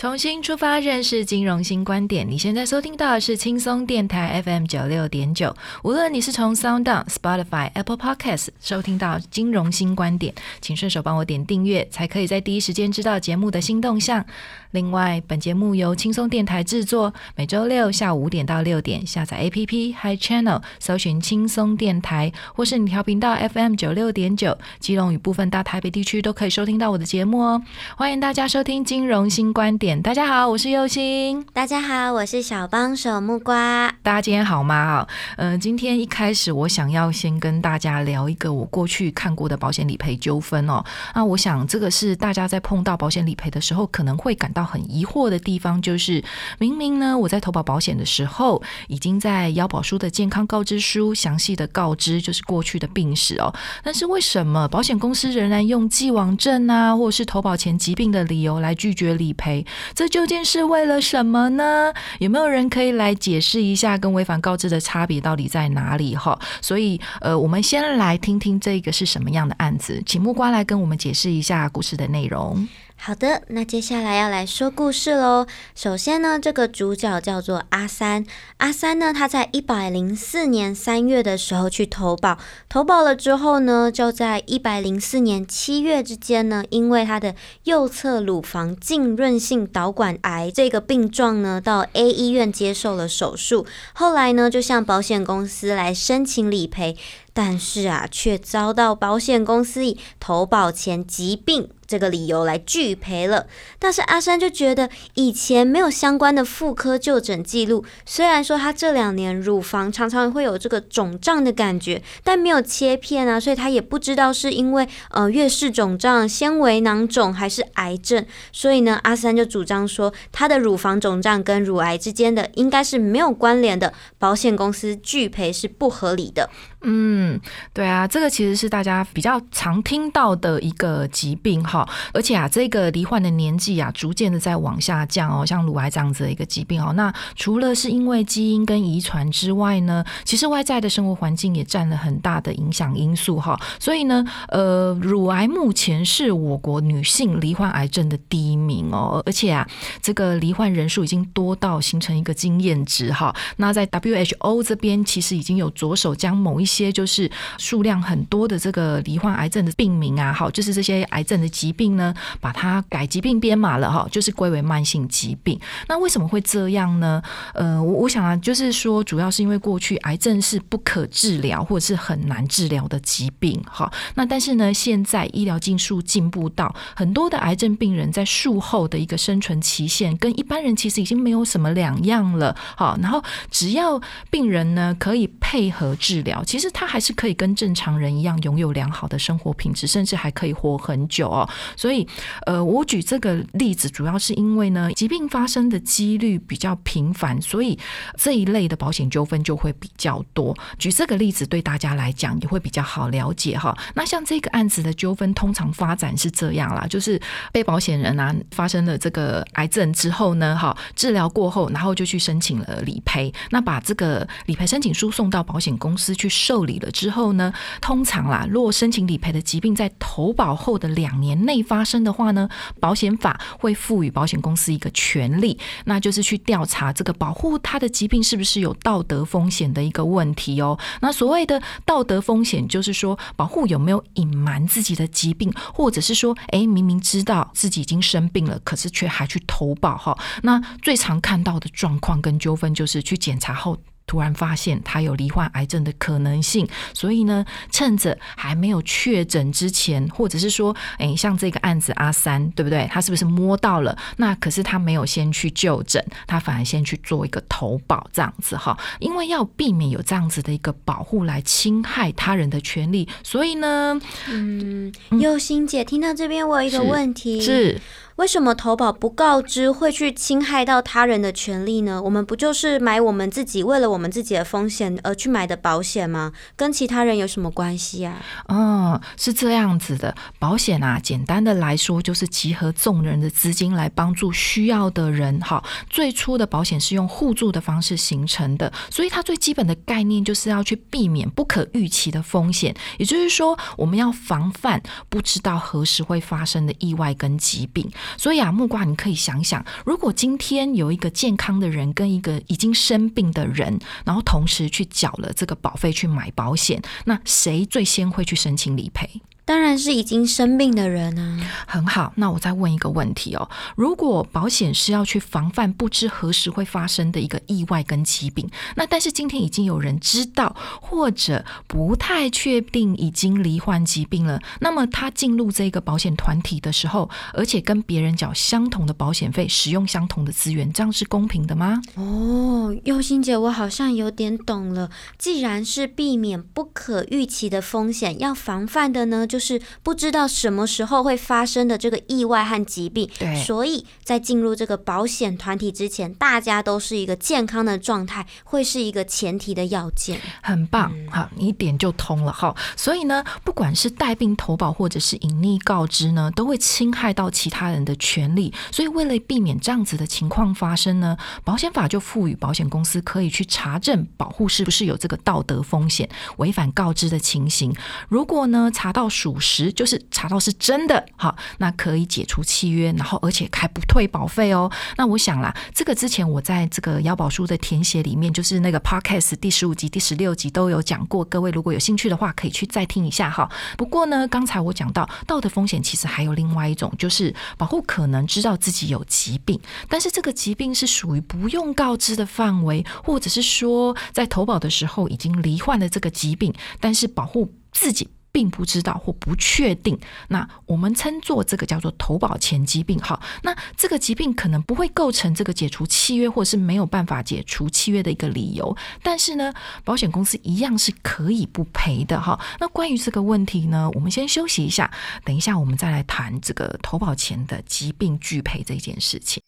重新出发，认识金融新观点。你现在收听到的是轻松电台 FM 九六点九。无论你是从 Sound、Spotify、Apple Podcast 收听到金融新观点，请顺手帮我点订阅，才可以在第一时间知道节目的新动向。另外，本节目由轻松电台制作，每周六下午五点到六点，下载 APP Hi Channel，搜寻轻松电台，或是你调频道 FM 九六点九，基隆与部分大台北地区都可以收听到我的节目哦。欢迎大家收听金融新观点。大家好，我是佑星。大家好，我是小帮手木瓜。大家今天好吗？啊，嗯，今天一开始我想要先跟大家聊一个我过去看过的保险理赔纠纷哦。那我想这个是大家在碰到保险理赔的时候可能会感到很疑惑的地方，就是明明呢我在投保保险的时候，已经在腰保书的健康告知书详细的告知就是过去的病史哦，但是为什么保险公司仍然用既往症啊，或者是投保前疾病的理由来拒绝理赔？这究竟是为了什么呢？有没有人可以来解释一下跟违反告知的差别到底在哪里？哈，所以呃，我们先来听听这个是什么样的案子，请木瓜来跟我们解释一下故事的内容。好的，那接下来要来说故事喽。首先呢，这个主角叫做阿三。阿三呢，他在一百零四年三月的时候去投保，投保了之后呢，就在一百零四年七月之间呢，因为他的右侧乳房浸润性导管癌这个病状呢，到 A 医院接受了手术。后来呢，就向保险公司来申请理赔，但是啊，却遭到保险公司以投保前疾病。这个理由来拒赔了，但是阿山就觉得以前没有相关的妇科就诊记录，虽然说他这两年乳房常常会有这个肿胀的感觉，但没有切片啊，所以他也不知道是因为呃月事肿胀、纤维囊肿还是癌症，所以呢，阿三就主张说他的乳房肿胀跟乳癌之间的应该是没有关联的，保险公司拒赔是不合理的。嗯，对啊，这个其实是大家比较常听到的一个疾病哈，而且啊，这个罹患的年纪啊，逐渐的在往下降哦，像乳癌这样子的一个疾病哦。那除了是因为基因跟遗传之外呢，其实外在的生活环境也占了很大的影响因素哈。所以呢，呃，乳癌目前是我国女性罹患癌症的第一名哦，而且啊，这个罹患人数已经多到形成一个经验值哈。那在 WHO 这边，其实已经有着手将某一些就是数量很多的这个罹患癌症的病名啊，好，就是这些癌症的疾病呢，把它改疾病编码了哈，就是归为慢性疾病。那为什么会这样呢？呃，我我想啊，就是说，主要是因为过去癌症是不可治疗或者是很难治疗的疾病哈。那但是呢，现在医疗技术进步到很多的癌症病人在术后的一个生存期限跟一般人其实已经没有什么两样了。好，然后只要病人呢可以配合治疗，其实。其实他还是可以跟正常人一样拥有良好的生活品质，甚至还可以活很久哦。所以，呃，我举这个例子，主要是因为呢，疾病发生的几率比较频繁，所以这一类的保险纠纷就会比较多。举这个例子对大家来讲也会比较好了解哈。那像这个案子的纠纷，通常发展是这样啦，就是被保险人啊发生了这个癌症之后呢，哈，治疗过后，然后就去申请了理赔，那把这个理赔申请书送到保险公司去。受理了之后呢，通常啦，若申请理赔的疾病在投保后的两年内发生的话呢，保险法会赋予保险公司一个权利，那就是去调查这个保护他的疾病是不是有道德风险的一个问题哦。那所谓的道德风险，就是说保护有没有隐瞒自己的疾病，或者是说，哎，明明知道自己已经生病了，可是却还去投保哈。那最常看到的状况跟纠纷，就是去检查后。突然发现他有罹患癌症的可能性，所以呢，趁着还没有确诊之前，或者是说，哎，像这个案子阿三，对不对？他是不是摸到了？那可是他没有先去就诊，他反而先去做一个投保，这样子哈，因为要避免有这样子的一个保护来侵害他人的权利，所以呢，嗯，佑心姐，听到这边我有一个问题是。为什么投保不告知会去侵害到他人的权利呢？我们不就是买我们自己为了我们自己的风险而去买的保险吗？跟其他人有什么关系啊？哦，是这样子的，保险啊，简单的来说就是集合众人的资金来帮助需要的人。哈，最初的保险是用互助的方式形成的，所以它最基本的概念就是要去避免不可预期的风险，也就是说，我们要防范不知道何时会发生的意外跟疾病。所以啊，木瓜，你可以想想，如果今天有一个健康的人跟一个已经生病的人，然后同时去缴了这个保费去买保险，那谁最先会去申请理赔？当然是已经生病的人啊。很好，那我再问一个问题哦：如果保险是要去防范不知何时会发生的一个意外跟疾病，那但是今天已经有人知道或者不太确定已经罹患疾病了，那么他进入这个保险团体的时候，而且跟别人缴相同的保险费，使用相同的资源，这样是公平的吗？哦，佑心姐，我好像有点懂了。既然是避免不可预期的风险，要防范的呢，就。是不知道什么时候会发生的这个意外和疾病，对，所以在进入这个保险团体之前，大家都是一个健康的状态，会是一个前提的要件。很棒，好，你一点就通了哈。所以呢，不管是带病投保或者是隐匿告知呢，都会侵害到其他人的权利。所以为了避免这样子的情况发生呢，保险法就赋予保险公司可以去查证保护是不是有这个道德风险、违反告知的情形。如果呢查到属实就是查到是真的，好，那可以解除契约，然后而且还不退保费哦。那我想啦，这个之前我在这个腰保书的填写里面，就是那个 podcast 第十五集、第十六集都有讲过。各位如果有兴趣的话，可以去再听一下哈。不过呢，刚才我讲到道德风险，其实还有另外一种，就是保护可能知道自己有疾病，但是这个疾病是属于不用告知的范围，或者是说在投保的时候已经罹患了这个疾病，但是保护自己。并不知道或不确定，那我们称作这个叫做投保前疾病。好，那这个疾病可能不会构成这个解除契约或是没有办法解除契约的一个理由，但是呢，保险公司一样是可以不赔的。哈，那关于这个问题呢，我们先休息一下，等一下我们再来谈这个投保前的疾病拒赔这件事情。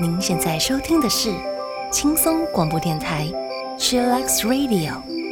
您现在收听的是轻松广播电台，Chillax Radio。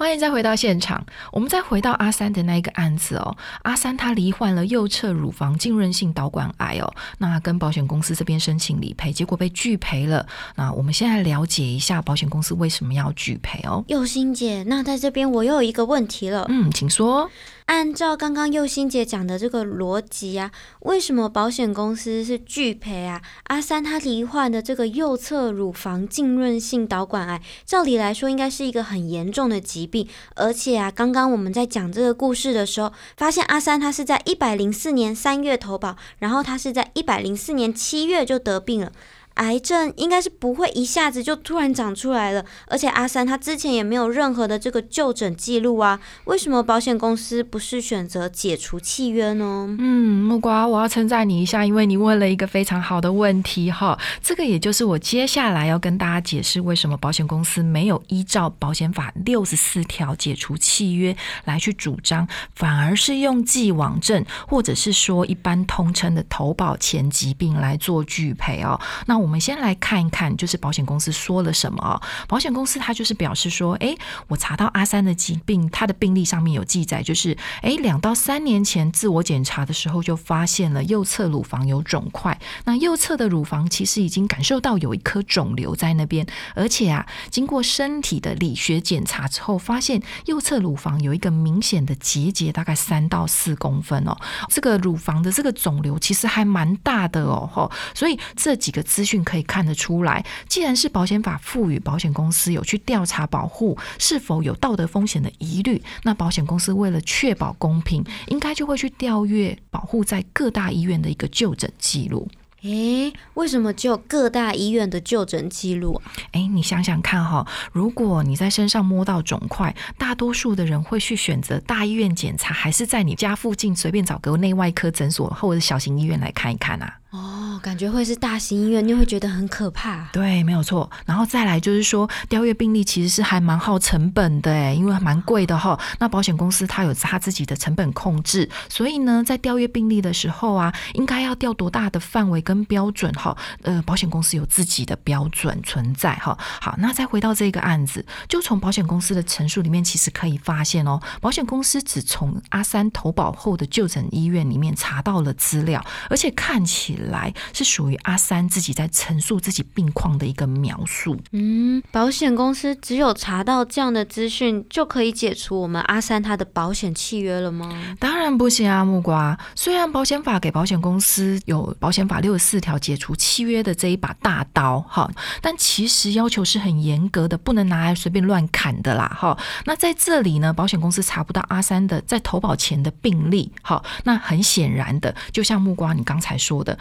欢迎再回到现场，我们再回到阿三的那一个案子哦。阿三他罹患了右侧乳房浸润性导管癌哦，那跟保险公司这边申请理赔，结果被拒赔了。那我们现在了解一下保险公司为什么要拒赔哦。佑心姐，那在这边我又有一个问题了，嗯，请说。按照刚刚佑心姐讲的这个逻辑啊，为什么保险公司是拒赔啊？阿三他罹患的这个右侧乳房浸润性导管癌，照理来说应该是一个很严重的疾病，而且啊，刚刚我们在讲这个故事的时候，发现阿三他是在一百零四年三月投保，然后他是在一百零四年七月就得病了。癌症应该是不会一下子就突然长出来了，而且阿三他之前也没有任何的这个就诊记录啊，为什么保险公司不是选择解除契约呢？嗯，木瓜，我要称赞你一下，因为你问了一个非常好的问题哈，这个也就是我接下来要跟大家解释为什么保险公司没有依照保险法六十四条解除契约来去主张，反而是用既往症或者是说一般通称的投保前疾病来做拒赔哦。那我。们先来看一看，就是保险公司说了什么啊？保险公司它就是表示说，哎，我查到阿三的疾病，他的病历上面有记载，就是哎，两到三年前自我检查的时候就发现了右侧乳房有肿块。那右侧的乳房其实已经感受到有一颗肿瘤在那边，而且啊，经过身体的理学检查之后，发现右侧乳房有一个明显的结节，大概三到四公分哦。这个乳房的这个肿瘤其实还蛮大的哦，吼，所以这几个资讯。可以看得出来，既然是保险法赋予保险公司有去调查保护是否有道德风险的疑虑，那保险公司为了确保公平，应该就会去调阅保护在各大医院的一个就诊记录。诶，为什么只有各大医院的就诊记录啊？哎，你想想看哈，如果你在身上摸到肿块，大多数的人会去选择大医院检查，还是在你家附近随便找个内外科诊所或者小型医院来看一看啊？哦，感觉会是大型医院，你会觉得很可怕。对，没有错。然后再来就是说，调阅病历其实是还蛮耗成本的诶，因为蛮贵的哈。那保险公司它有它自己的成本控制，所以呢，在调阅病历的时候啊，应该要调多大的范围跟标准哈？呃，保险公司有自己的标准存在哈。好，那再回到这个案子，就从保险公司的陈述里面，其实可以发现哦，保险公司只从阿三投保后的就诊医院里面查到了资料，而且看起来是属于阿三自己在陈述自己病况的一个描述。嗯，保险公司只有查到这样的资讯，就可以解除我们阿三他的保险契约了吗？当然不行啊，木瓜。虽然保险法给保险公司有保险法六十四条解除契约的这一把大刀，哈，但其实要求是很严格的，不能拿来随便乱砍的啦，哈。那在这里呢，保险公司查不到阿三的在投保前的病历，好，那很显然的，就像木瓜你刚才说的，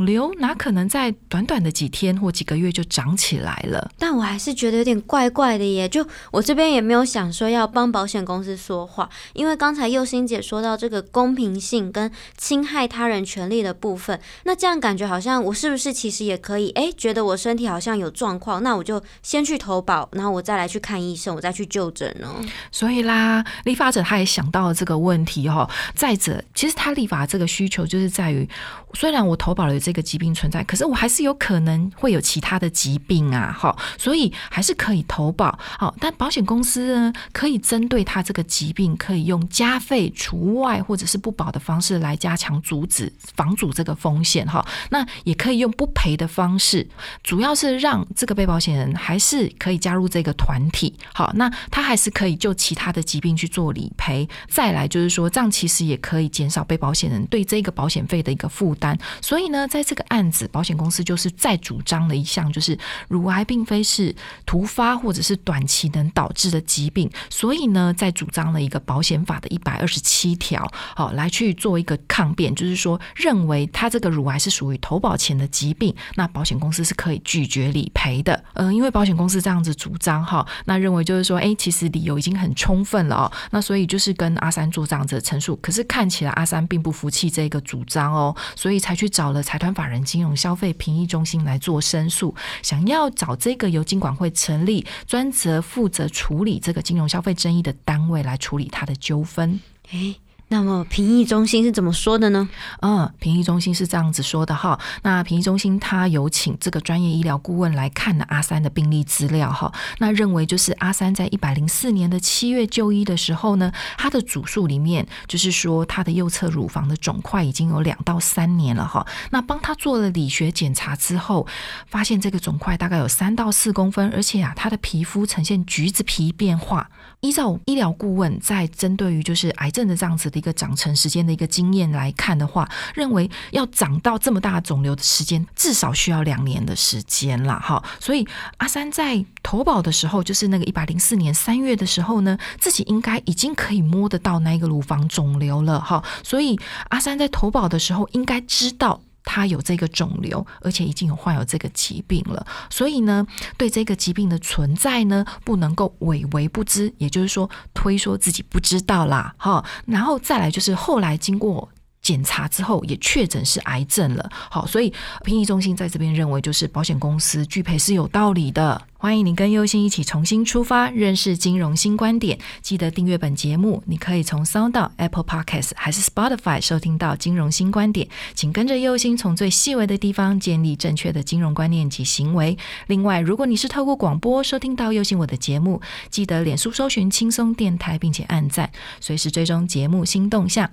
肿瘤哪可能在短短的几天或几个月就长起来了？但我还是觉得有点怪怪的耶。就我这边也没有想说要帮保险公司说话，因为刚才佑心姐说到这个公平性跟侵害他人权利的部分，那这样感觉好像我是不是其实也可以哎，觉得我身体好像有状况，那我就先去投保，然后我再来去看医生，我再去就诊呢？所以啦，立法者他也想到了这个问题哦。再者，其实他立法这个需求就是在于，虽然我投保了这这个疾病存在，可是我还是有可能会有其他的疾病啊，哈，所以还是可以投保。好，但保险公司呢，可以针对他这个疾病，可以用加费除外或者是不保的方式来加强阻止、防阻这个风险哈。那也可以用不赔的方式，主要是让这个被保险人还是可以加入这个团体。好，那他还是可以就其他的疾病去做理赔。再来就是说，这样其实也可以减少被保险人对这个保险费的一个负担。所以呢，在在这个案子，保险公司就是再主张了一项，就是乳癌并非是突发或者是短期能导致的疾病，所以呢，再主张了一个保险法的一百二十七条，好来去做一个抗辩，就是说认为他这个乳癌是属于投保前的疾病，那保险公司是可以拒绝理赔的。嗯，因为保险公司这样子主张哈，那认为就是说，哎，其实理由已经很充分了哦，那所以就是跟阿三做这样子的陈述，可是看起来阿三并不服气这个主张哦，所以才去找了财团法人金融消费评议中心来做申诉，想要找这个由金管会成立专责负责处理这个金融消费争议的单位来处理他的纠纷。诶，那么评议中心是怎么说的呢？嗯，评议中心是这样子说的哈。那评议中心他有请这个专业医疗顾问来看了阿三的病历资料哈。那认为就是阿三在一百零四年的七月就医的时候呢，他的主诉里面就是说他的右侧乳房的肿块已经有两到三年了哈。那帮他做了理学检查之后，发现这个肿块大概有三到四公分，而且啊，他的皮肤呈现橘子皮变化。依照医疗顾问在针对于就是癌症的这样子的一个长成时间的一个经验来看的话，认为要长到这么大肿瘤的时间至少需要两年的时间了。哈。所以阿三在投保的时候，就是那个一百零四年三月的时候呢，自己应该已经可以摸得到那个乳房肿瘤了哈，所以阿三在投保的时候应该知道。他有这个肿瘤，而且已经有患有这个疾病了，所以呢，对这个疾病的存在呢，不能够委为不知，也就是说，推说自己不知道啦，哈。然后再来就是后来经过检查之后，也确诊是癌症了，好，所以评议中心在这边认为，就是保险公司拒赔是有道理的。欢迎你跟优心一起重新出发，认识金融新观点。记得订阅本节目，你可以从 Sound、Apple Podcast 还是 Spotify 收听到金融新观点。请跟着优心，从最细微的地方建立正确的金融观念及行为。另外，如果你是透过广播收听到优心我的节目，记得脸书搜寻轻松电台，并且按赞，随时追踪节目新动向。